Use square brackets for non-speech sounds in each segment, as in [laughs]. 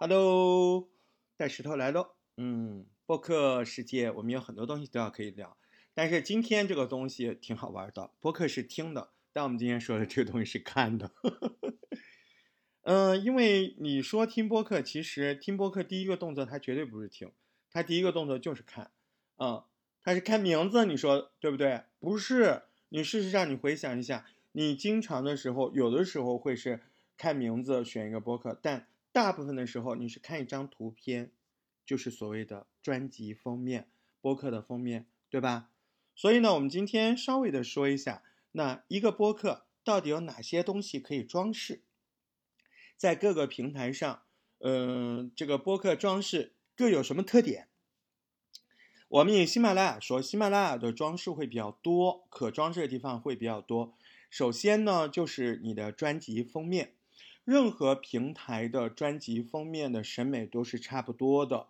Hello，带石头来喽。嗯，播客世界我们有很多东西都要可以聊，但是今天这个东西挺好玩的。播客是听的，但我们今天说的这个东西是看的。嗯，[laughs] 因为你说听播客，其实听播客第一个动作它绝对不是听，它第一个动作就是看。嗯，它是看名字，你说对不对？不是，你事实上你回想一下，你经常的时候，有的时候会是看名字选一个播客，但。大部分的时候，你是看一张图片，就是所谓的专辑封面、播客的封面，对吧？所以呢，我们今天稍微的说一下，那一个播客到底有哪些东西可以装饰，在各个平台上，嗯，这个播客装饰各有什么特点？我们以喜马拉雅说，喜马拉雅的装饰会比较多，可装饰的地方会比较多。首先呢，就是你的专辑封面。任何平台的专辑封面的审美都是差不多的，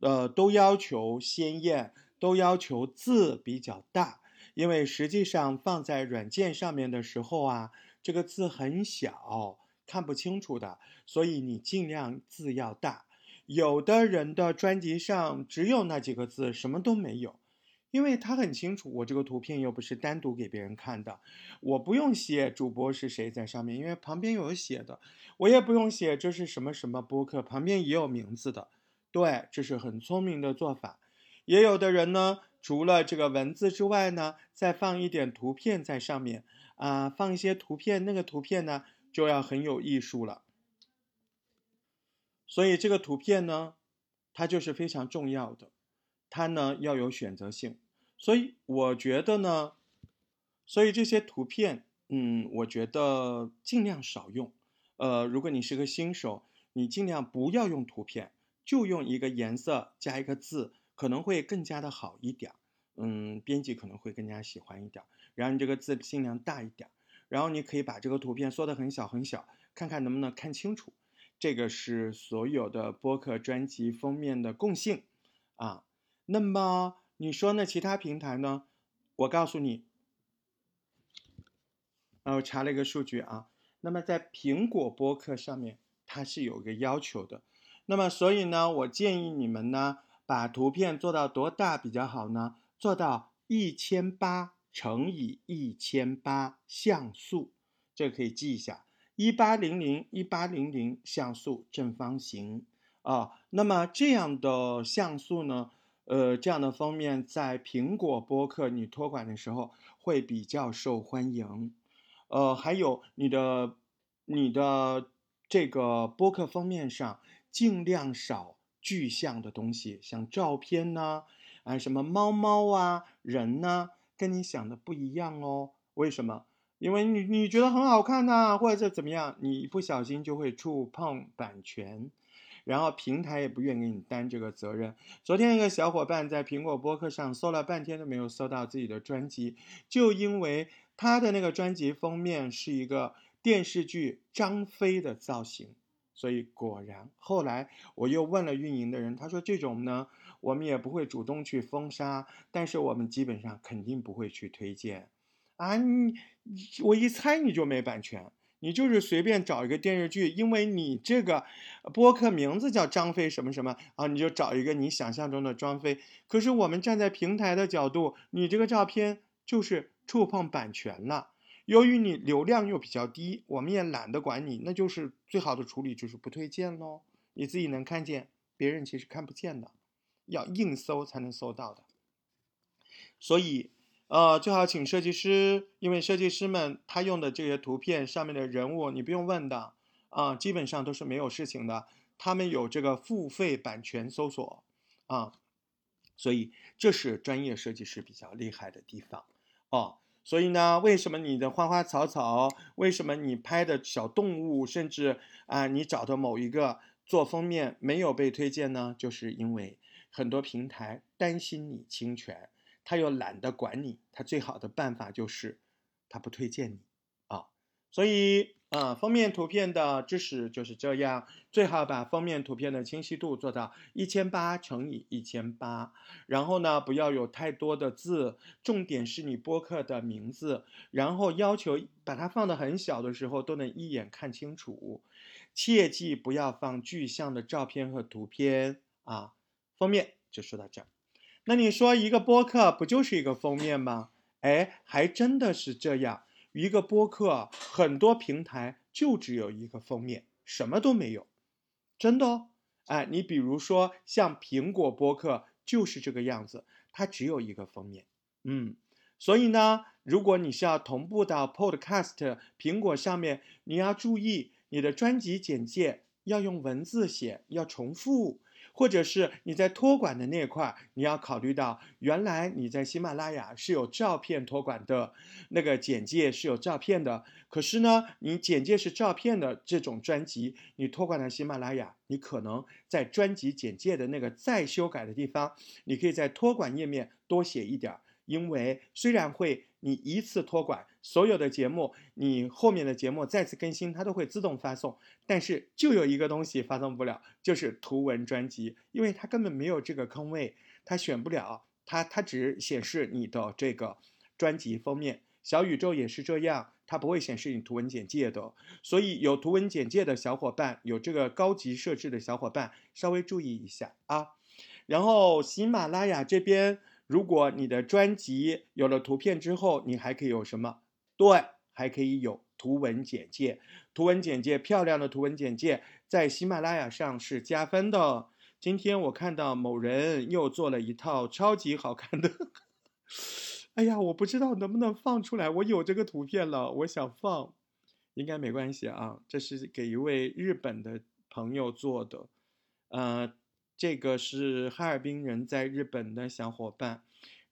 呃，都要求鲜艳，都要求字比较大，因为实际上放在软件上面的时候啊，这个字很小，看不清楚的，所以你尽量字要大。有的人的专辑上只有那几个字，什么都没有。因为他很清楚，我这个图片又不是单独给别人看的，我不用写主播是谁在上面，因为旁边有写的，我也不用写这是什么什么播客，旁边也有名字的，对，这是很聪明的做法。也有的人呢，除了这个文字之外呢，再放一点图片在上面啊，放一些图片，那个图片呢就要很有艺术了。所以这个图片呢，它就是非常重要的，它呢要有选择性。所以我觉得呢，所以这些图片，嗯，我觉得尽量少用。呃，如果你是个新手，你尽量不要用图片，就用一个颜色加一个字，可能会更加的好一点。嗯，编辑可能会更加喜欢一点。然后你这个字尽量大一点，然后你可以把这个图片缩得很小很小，看看能不能看清楚。这个是所有的播客专辑封面的共性啊。那么。你说那其他平台呢？我告诉你，啊，我查了一个数据啊。那么在苹果播客上面，它是有个要求的。那么所以呢，我建议你们呢，把图片做到多大比较好呢？做到一千八乘以一千八像素，这可以记一下，一八零零一八零零像素正方形啊。那么这样的像素呢？呃，这样的封面在苹果播客你托管的时候会比较受欢迎。呃，还有你的你的这个播客封面上尽量少具象的东西，像照片呢，啊，什么猫猫啊、人呢，跟你想的不一样哦。为什么？因为你你觉得很好看呐，或者怎么样，你不小心就会触碰版权。然后平台也不愿给你担这个责任。昨天一个小伙伴在苹果播客上搜了半天都没有搜到自己的专辑，就因为他的那个专辑封面是一个电视剧张飞的造型，所以果然后来我又问了运营的人，他说这种呢我们也不会主动去封杀，但是我们基本上肯定不会去推荐。啊，你我一猜你就没版权。你就是随便找一个电视剧，因为你这个播客名字叫张飞什么什么啊，你就找一个你想象中的张飞。可是我们站在平台的角度，你这个照片就是触碰版权了。由于你流量又比较低，我们也懒得管你，那就是最好的处理就是不推荐喽。你自己能看见，别人其实看不见的，要硬搜才能搜到的。所以。呃，最好请设计师，因为设计师们他用的这些图片上面的人物，你不用问的啊，基本上都是没有事情的。他们有这个付费版权搜索啊，所以这是专业设计师比较厉害的地方哦。所以呢，为什么你的花花草草，为什么你拍的小动物，甚至啊，你找的某一个做封面没有被推荐呢？就是因为很多平台担心你侵权。他又懒得管你，他最好的办法就是，他不推荐你啊。所以啊，封面图片的知识就是这样，最好把封面图片的清晰度做到一千八乘以一千八，然后呢，不要有太多的字，重点是你播客的名字，然后要求把它放的很小的时候都能一眼看清楚。切记不要放具象的照片和图片啊。封面就说到这儿。那你说一个播客不就是一个封面吗？哎，还真的是这样。一个播客很多平台就只有一个封面，什么都没有，真的哦。哎，你比如说像苹果播客就是这个样子，它只有一个封面。嗯，所以呢，如果你是要同步到 Podcast 苹果上面，你要注意你的专辑简介要用文字写，要重复。或者是你在托管的那块，你要考虑到，原来你在喜马拉雅是有照片托管的，那个简介是有照片的。可是呢，你简介是照片的这种专辑，你托管了喜马拉雅，你可能在专辑简介的那个再修改的地方，你可以在托管页面多写一点。因为虽然会你一次托管所有的节目，你后面的节目再次更新它都会自动发送，但是就有一个东西发送不了，就是图文专辑，因为它根本没有这个坑位，它选不了，它它只显示你的这个专辑封面。小宇宙也是这样，它不会显示你图文简介的，所以有图文简介的小伙伴，有这个高级设置的小伙伴，稍微注意一下啊。然后喜马拉雅这边。如果你的专辑有了图片之后，你还可以有什么？对，还可以有图文简介。图文简介漂亮的图文简介，在喜马拉雅上是加分的。今天我看到某人又做了一套超级好看的，[laughs] 哎呀，我不知道能不能放出来。我有这个图片了，我想放，应该没关系啊。这是给一位日本的朋友做的，呃。这个是哈尔滨人在日本的小伙伴，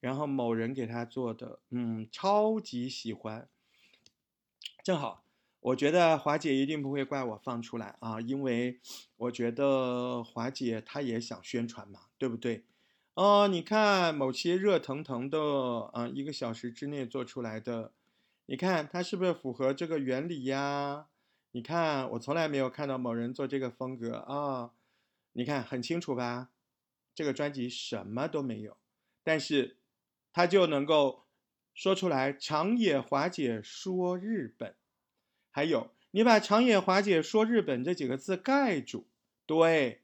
然后某人给他做的，嗯，超级喜欢。正好，我觉得华姐一定不会怪我放出来啊，因为我觉得华姐她也想宣传嘛，对不对？哦，你看某些热腾腾的，啊，一个小时之内做出来的，你看它是不是符合这个原理呀？你看，我从来没有看到某人做这个风格啊。你看很清楚吧？这个专辑什么都没有，但是他就能够说出来“长野华姐说日本”，还有你把“长野华姐说日本”这几个字盖住，对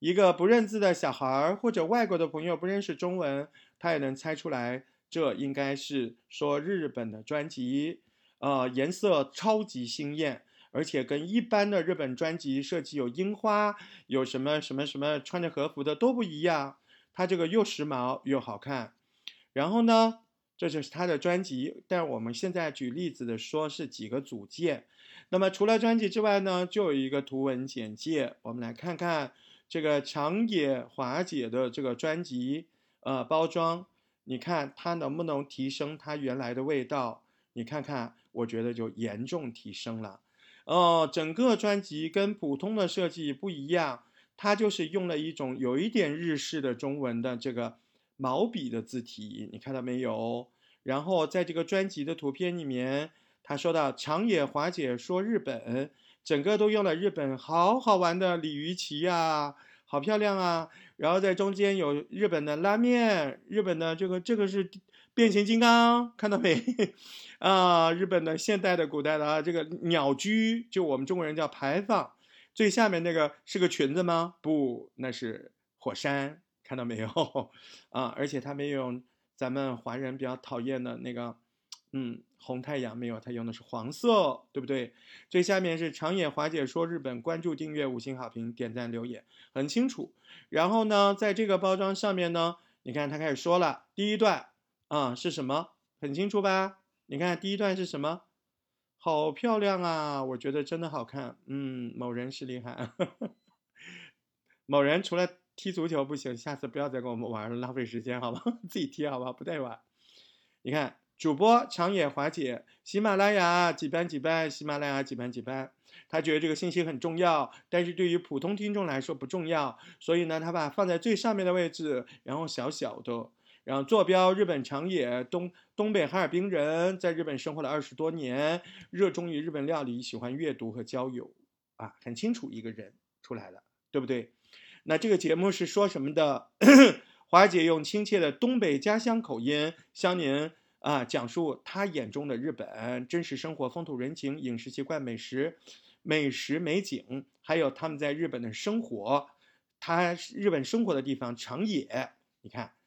一个不认字的小孩儿或者外国的朋友不认识中文，他也能猜出来，这应该是说日本的专辑。呃，颜色超级鲜艳。而且跟一般的日本专辑设计有樱花，有什么什么什么穿着和服的都不一样，它这个又时髦又好看。然后呢，这就是它的专辑。但我们现在举例子的说是几个组件。那么除了专辑之外呢，就有一个图文简介。我们来看看这个长野华姐的这个专辑，呃，包装，你看它能不能提升它原来的味道？你看看，我觉得就严重提升了。哦，整个专辑跟普通的设计不一样，它就是用了一种有一点日式的中文的这个毛笔的字体，你看到没有？然后在这个专辑的图片里面，他说到长野华姐说日本，整个都用了日本好好玩的鲤鱼旗呀，好漂亮啊！然后在中间有日本的拉面，日本的这个这个是。变形金刚看到没？[laughs] 啊，日本的现代的、古代的啊，这个鸟居就我们中国人叫牌坊，最下面那个是个裙子吗？不，那是火山，看到没有？[laughs] 啊，而且他没有咱们华人比较讨厌的那个，嗯，红太阳没有，他用的是黄色，对不对？最下面是长野华姐说日本，关注、订阅、五星好评、点赞、留言，很清楚。然后呢，在这个包装上面呢，你看他开始说了第一段。啊，是什么？很清楚吧？你看第一段是什么？好漂亮啊！我觉得真的好看。嗯，某人是厉害。[laughs] 某人除了踢足球不行，下次不要再跟我们玩了，浪费时间，好吗？[laughs] 自己踢好不好？不带玩。你看，主播长野华姐，喜马拉雅几班几班，喜马拉雅几班几班。他觉得这个信息很重要，但是对于普通听众来说不重要，所以呢，他把放在最上面的位置，然后小小的。然后坐标日本长野东东北哈尔滨人，在日本生活了二十多年，热衷于日本料理，喜欢阅读和交友，啊，很清楚一个人出来了，对不对？那这个节目是说什么的？[coughs] 华姐用亲切的东北家乡口音向您啊讲述她眼中的日本真实生活、风土人情、饮食习惯、美食。美食美景，还有他们在日本的生活，他日本生活的地方长野，你看。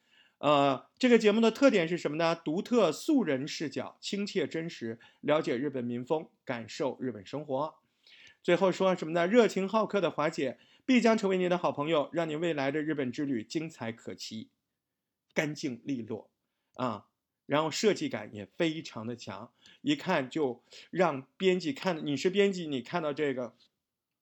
呃，这个节目的特点是什么呢？独特素人视角，亲切真实，了解日本民风，感受日本生活。最后说什么呢？热情好客的华姐必将成为您的好朋友，让你未来的日本之旅精彩可期，干净利落啊！然后设计感也非常的强，一看就让编辑看。你是编辑，你看到这个。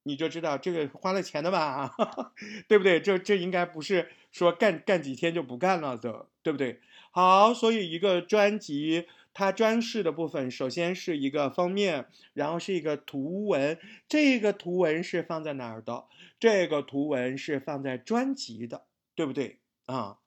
你就知道这个花了钱的吧，[laughs] 对不对？这这应该不是说干干几天就不干了的，对不对？好，所以一个专辑它装饰的部分，首先是一个封面，然后是一个图文。这个图文是放在哪儿的？这个图文是放在专辑的，对不对啊？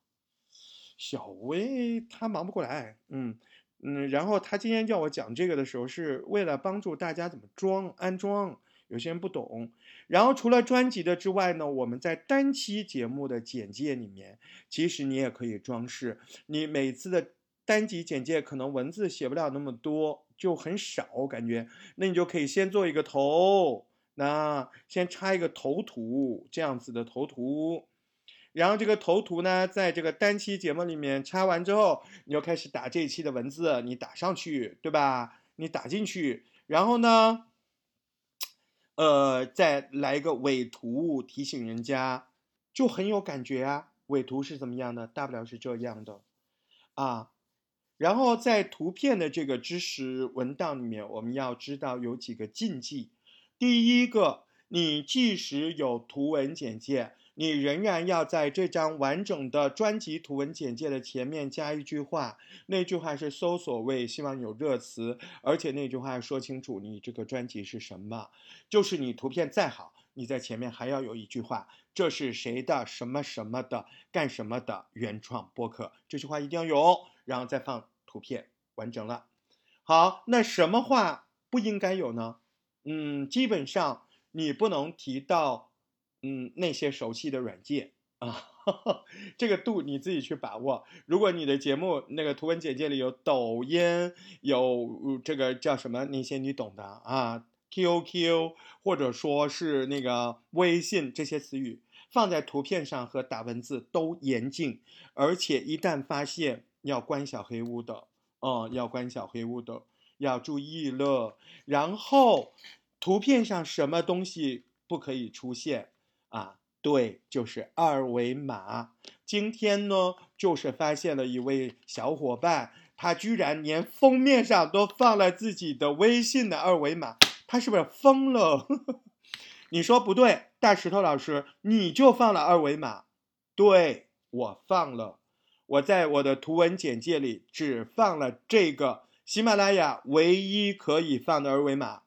小薇她忙不过来，嗯嗯，然后她今天叫我讲这个的时候，是为了帮助大家怎么装安装。有些人不懂，然后除了专辑的之外呢，我们在单期节目的简介里面，其实你也可以装饰。你每次的单集简介可能文字写不了那么多，就很少感觉，那你就可以先做一个头，那先插一个头图，这样子的头图，然后这个头图呢，在这个单期节目里面插完之后，你就开始打这一期的文字，你打上去，对吧？你打进去，然后呢？呃，再来一个尾图提醒人家，就很有感觉啊。尾图是怎么样的？大不了是这样的，啊。然后在图片的这个知识文档里面，我们要知道有几个禁忌。第一个，你即使有图文简介。你仍然要在这张完整的专辑图文简介的前面加一句话，那句话是搜索位，希望有热词，而且那句话要说清楚你这个专辑是什么。就是你图片再好，你在前面还要有一句话，这是谁的什么什么的干什么的原创播客，这句话一定要有，然后再放图片完整了。好，那什么话不应该有呢？嗯，基本上你不能提到。嗯，那些熟悉的软件啊，[laughs] 这个度你自己去把握。如果你的节目那个图文简介里有抖音，有这个叫什么那些你懂的啊，QQ 或者说是那个微信这些词语放在图片上和打文字都严禁，而且一旦发现要关小黑屋的哦，要关小黑屋的，要注意了。然后图片上什么东西不可以出现？啊，对，就是二维码。今天呢，就是发现了一位小伙伴，他居然连封面上都放了自己的微信的二维码，他是不是疯了？[laughs] 你说不对，大石头老师，你就放了二维码？对，我放了，我在我的图文简介里只放了这个喜马拉雅唯一可以放的二维码。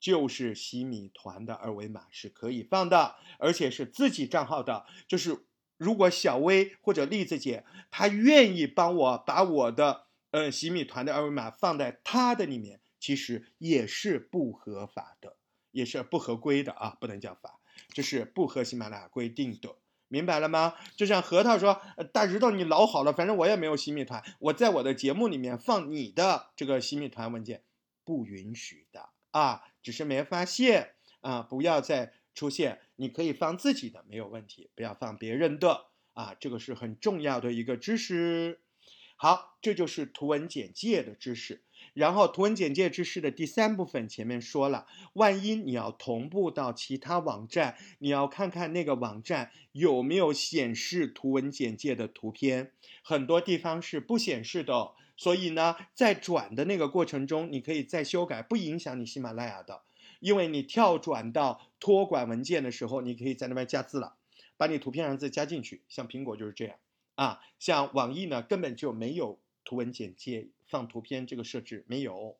就是洗米团的二维码是可以放的，而且是自己账号的。就是如果小薇或者栗子姐她愿意帮我把我的呃洗米团的二维码放在她的里面，其实也是不合法的，也是不合规的啊，不能叫法，这是不合喜马拉雅规定的，明白了吗？就像核桃说，大石头你老好了，反正我也没有洗米团，我在我的节目里面放你的这个洗米团文件，不允许的啊。只是没发现啊！不要再出现，你可以放自己的没有问题，不要放别人的啊！这个是很重要的一个知识。好，这就是图文简介的知识。然后图文简介知识的第三部分前面说了，万一你要同步到其他网站，你要看看那个网站有没有显示图文简介的图片，很多地方是不显示的。所以呢，在转的那个过程中，你可以再修改，不影响你喜马拉雅的，因为你跳转到托管文件的时候，你可以在那边加字了，把你图片上字加进去。像苹果就是这样啊，像网易呢，根本就没有图文简介放图片这个设置，没有，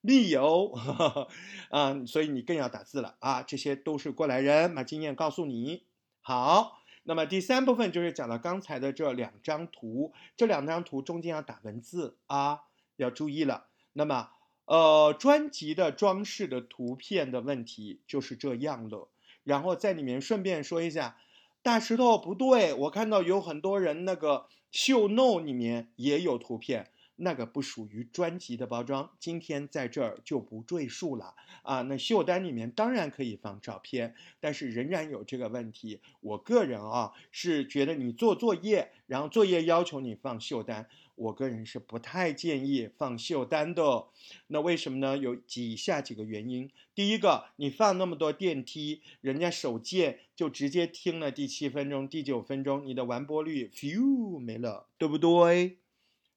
没有 [laughs] 啊，所以你更要打字了啊，这些都是过来人，把经验告诉你，好。那么第三部分就是讲到刚才的这两张图，这两张图中间要打文字啊，要注意了。那么，呃，专辑的装饰的图片的问题就是这样了。然后在里面顺便说一下，大石头不对，我看到有很多人那个秀 no 里面也有图片，那个不属于专辑的包装，今天在这儿就不赘述了啊。那秀单里面当然可以放照片，但是仍然有这个问题。我个人啊是觉得你做作业，然后作业要求你放秀单，我个人是不太建议放秀单的。那为什么呢？有以下几个原因。第一个，你放那么多电梯，人家手贱就直接听了第七分钟、第九分钟，你的完播率 few 没了，对不对？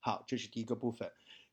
好，这是第一个部分，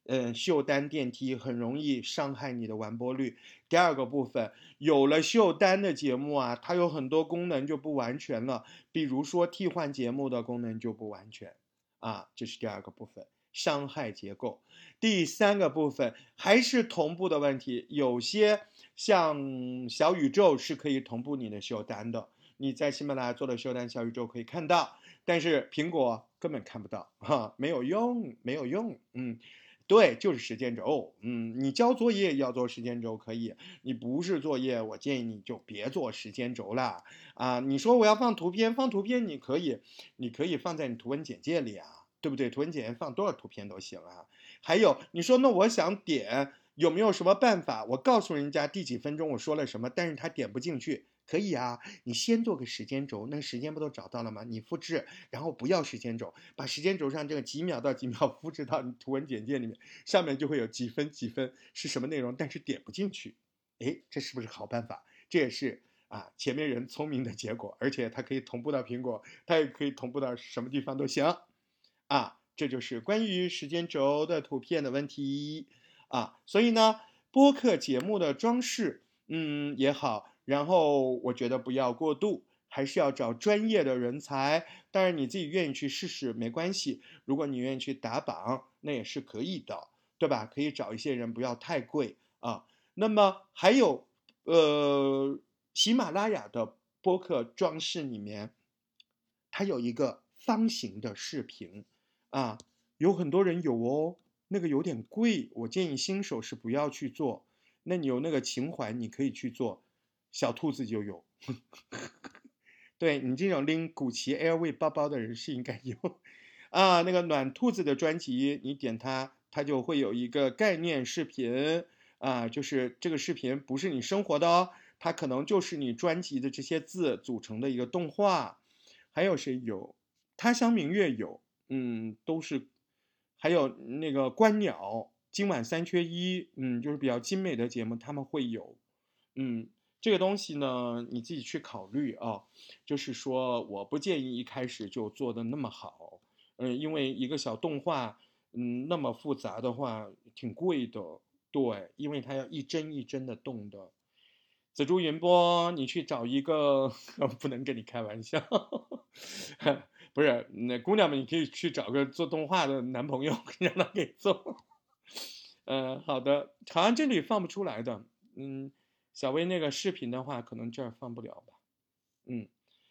嗯，秀单电梯很容易伤害你的完播率。第二个部分，有了秀单的节目啊，它有很多功能就不完全了，比如说替换节目的功能就不完全啊，这是第二个部分，伤害结构。第三个部分还是同步的问题，有些像小宇宙是可以同步你的秀单的，你在喜马拉雅做的秀单，小宇宙可以看到。但是苹果根本看不到，哈，没有用，没有用，嗯，对，就是时间轴，嗯，你交作业要做时间轴可以，你不是作业，我建议你就别做时间轴了，啊，你说我要放图片，放图片你可以，你可以放在你图文简介里啊，对不对？图文简介放多少图片都行啊。还有，你说那我想点，有没有什么办法？我告诉人家第几分钟我说了什么，但是他点不进去。可以啊，你先做个时间轴，那时间不都找到了吗？你复制，然后不要时间轴，把时间轴上这个几秒到几秒复制到你图文简介里面，上面就会有几分几分是什么内容，但是点不进去。哎，这是不是好办法？这也是啊，前面人聪明的结果，而且它可以同步到苹果，它也可以同步到什么地方都行。啊，这就是关于时间轴的图片的问题啊。所以呢，播客节目的装饰，嗯也好。然后我觉得不要过度，还是要找专业的人才。当然你自己愿意去试试没关系，如果你愿意去打榜，那也是可以的，对吧？可以找一些人，不要太贵啊。那么还有，呃，喜马拉雅的播客装饰里面，它有一个方形的视频啊，有很多人有哦，那个有点贵，我建议新手是不要去做。那你有那个情怀，你可以去做。小兔子就有，[laughs] 对你这种拎古奇 LV 包包的人是应该有啊。那个暖兔子的专辑，你点它，它就会有一个概念视频啊，就是这个视频不是你生活的哦，它可能就是你专辑的这些字组成的一个动画。还有谁有？他乡明月有，嗯，都是。还有那个观鸟，今晚三缺一，嗯，就是比较精美的节目，他们会有，嗯。这个东西呢，你自己去考虑啊。就是说，我不建议一开始就做的那么好，嗯，因为一个小动画，嗯，那么复杂的话挺贵的，对，因为它要一帧一帧的动的。紫竹云波，你去找一个，[laughs] 不能跟你开玩笑，不是那姑娘们，你可以去找个做动画的男朋友，[laughs] 让他给做。嗯，[laughs] 好的，好像这里放不出来的，嗯。小薇那个视频的话，可能这儿放不了吧？嗯，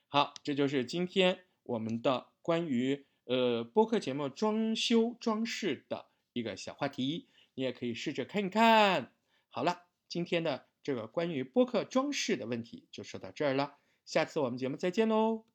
好，这就是今天我们的关于呃播客节目装修装饰的一个小话题，你也可以试着看一看。好了，今天的这个关于播客装饰的问题就说到这儿了，下次我们节目再见喽。